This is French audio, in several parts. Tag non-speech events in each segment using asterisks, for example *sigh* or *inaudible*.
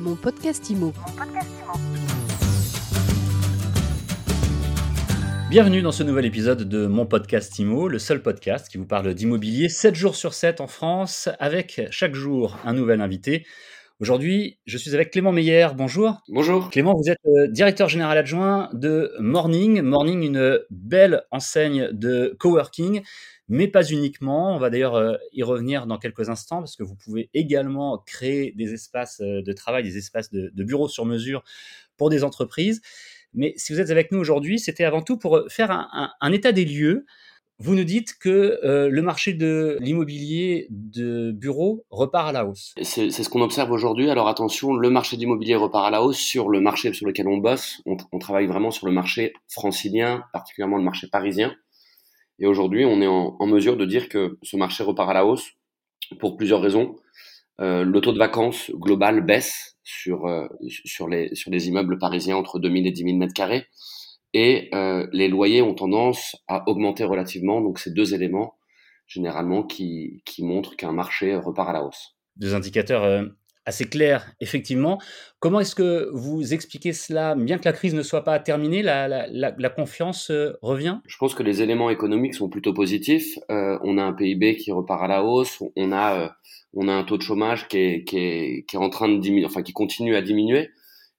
Mon podcast IMO. Bienvenue dans ce nouvel épisode de mon podcast IMO, le seul podcast qui vous parle d'immobilier 7 jours sur 7 en France, avec chaque jour un nouvel invité. Aujourd'hui, je suis avec Clément Meyer. Bonjour. Bonjour. Clément, vous êtes euh, directeur général adjoint de Morning. Morning, une belle enseigne de coworking mais pas uniquement. On va d'ailleurs euh, y revenir dans quelques instants parce que vous pouvez également créer des espaces euh, de travail, des espaces de, bureaux sur mesure pour des entreprises. Mais si vous êtes avec nous aujourd'hui, c'était avant tout pour faire un, état des lieux. Vous nous dites que euh, le marché de l'immobilier de bureaux repart à la hausse. C'est ce qu'on observe aujourd'hui. Alors attention, le marché d'immobilier repart à la hausse sur le marché sur lequel on bosse. On, on travaille vraiment sur le marché francilien, particulièrement le marché parisien. Et aujourd'hui, on est en, mesure de dire que ce marché repart à la hausse pour plusieurs raisons. Euh, le taux de vacances global baisse sur, euh, sur, les, sur les immeubles parisiens entre 2000 et 10 000 mètres carrés. Et euh, les loyers ont tendance à augmenter relativement. Donc, c'est deux éléments généralement qui, qui montrent qu'un marché repart à la hausse. Deux indicateurs euh, assez clair, effectivement. Comment est-ce que vous expliquez cela Bien que la crise ne soit pas terminée, la, confiance euh, revient? Je pense que les éléments économiques sont plutôt positifs. Euh, on a un PIB qui repart à la hausse, on a, euh, on a un taux de chômage qui est, qui est, qui est en train de diminuer, enfin qui continue à diminuer.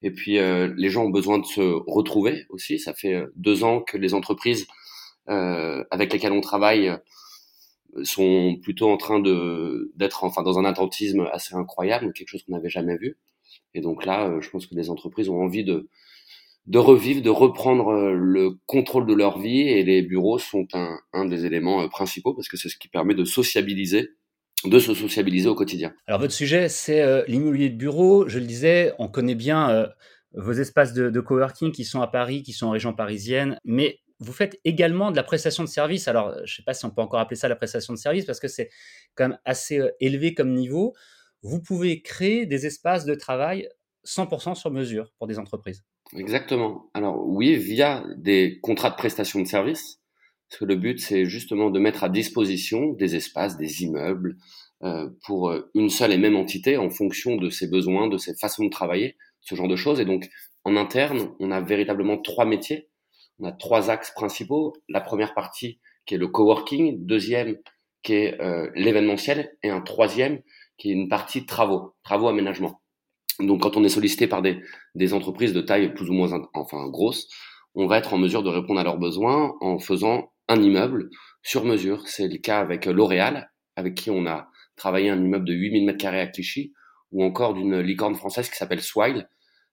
Et puis les gens ont besoin de se retrouver aussi. Ça fait deux ans que les entreprises avec lesquelles on travaille sont plutôt en train de d'être enfin dans un attentisme assez incroyable, quelque chose qu'on n'avait jamais vu. Et donc là, euh, je pense que les entreprises ont envie de de revivre, de reprendre euh, le contrôle de leur vie et les bureaux sont un, un des éléments euh, principaux parce que c'est ce qui permet de sociabiliser de se sociabiliser au quotidien. Alors votre sujet, c'est l'immobilier de bureau. Je le disais, on connaît bien vos espaces de, de, coworking qui sont à Paris, qui sont en région parisienne, mais vous faites également de la prestation de service. Alors, je ne sais pas si on peut encore appeler ça la prestation de service parce que c'est quand même assez euh, élevé comme niveau. Vous pouvez créer des espaces de travail 100% sur mesure pour des entreprises. Exactement. Alors oui, via des contrats de prestation de service, le but c'est justement de mettre à disposition des espaces, des immeubles euh, pour euh, une seule et même entité en fonction de ses besoins, de ses façons de travailler, ce genre de choses. Et donc en interne, on a véritablement trois métiers on a trois axes principaux. La première partie qui est le coworking, deuxième qui est euh, l'événementiel et un troisième qui est une partie travaux, travaux aménagement. Donc quand on est sollicité par des, des entreprises de taille plus ou moins enfin grosse, on va être en mesure de répondre à leurs besoins en faisant un immeuble sur mesure. C'est le cas avec L'Oréal, avec qui on a travaillé un immeuble de 8000 m2 à Clichy, ou encore d'une licorne française qui s'appelle Swile,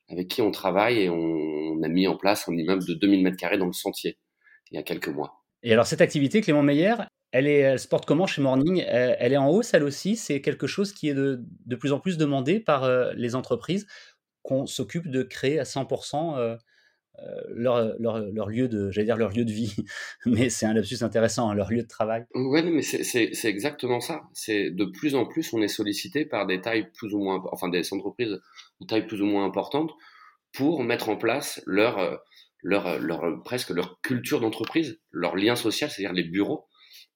avec qui on travaille et on, a mis en place un immeuble de 2000 m2 dans le sentier il y a quelques mois. Et alors cette activité, Clément Meyer, elle, est, elle se porte comment chez Morning? Elle, est en hausse, elle aussi? C'est quelque chose qui est de, de, plus en plus demandé par euh, les entreprises qu'on s'occupe de créer à 100% euh, leur, leur, leur, lieu de, j'allais dire leur lieu de vie, *laughs* mais c'est un lapsus intéressant, hein, leur lieu de travail. Oui, mais c'est exactement ça. C'est de plus en plus, on est sollicité par des tailles plus ou moins, enfin des entreprises de taille plus ou moins importante pour mettre en place leur, euh, leur, euh, leur presque leur culture d'entreprise, leur lien social, c'est-à-dire les bureaux.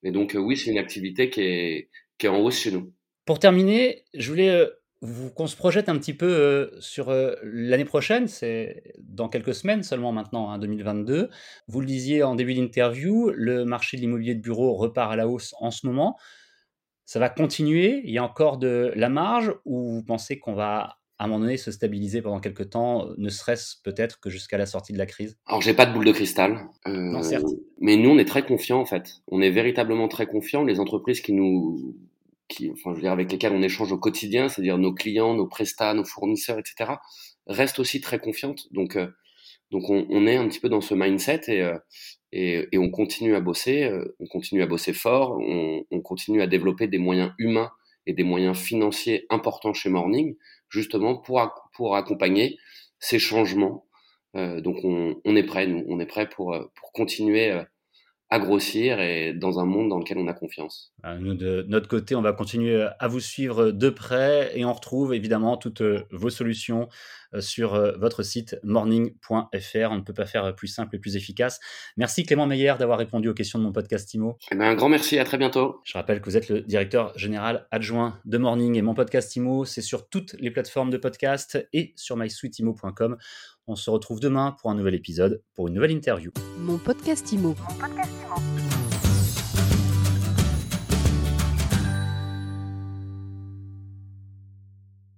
Et donc oui, c'est une activité qui est, qui est en hausse chez nous. Pour terminer, je voulais qu'on se projette un petit peu euh, sur euh, l'année prochaine, c'est dans quelques semaines seulement maintenant, hein, 2022. Vous le disiez en début d'interview, le marché de l'immobilier de bureau repart à la hausse en ce moment. Ça va continuer? Il y a encore de la marge? Ou vous pensez qu'on va à un moment donné se stabiliser pendant quelques temps, ne serait-ce peut-être que jusqu'à la sortie de la crise? Alors j'ai pas de boule de cristal, euh, mais nous on est très confiants en fait. On est véritablement très confiants. Les entreprises qui nous enfin, je veux dire, avec lesquels on échange au quotidien, c'est-à-dire nos clients, nos prestats, nos fournisseurs, etc., restent aussi très confiantes. Donc, euh, donc on, on, est un petit peu dans ce mindset et, euh, et, et on continue à bosser, euh, on continue à bosser fort, on, on, continue à développer des moyens humains et des moyens financiers importants chez Morning, justement pour, pour accompagner ces changements. donc on, on, est prêt, nous, on est prêt pour, pour continuer à grossir et dans un monde dans lequel on a confiance. Euh, nous, de notre côté, on va continuer à vous suivre de près et on retrouve évidemment toutes vos solutions sur votre site morning.fr. On ne peut pas faire plus simple et plus efficace. Merci Clément Meyer d'avoir répondu aux questions de mon podcast IMO. Eh ben, un grand merci, à très bientôt. Je rappelle que vous êtes le directeur général adjoint de Morning et mon podcast IMO, c'est sur toutes les plateformes de podcast et sur mysweetimo.com. On se retrouve demain pour un nouvel épisode, pour une nouvelle interview. Mon podcast IMO. Mon podcast IMO.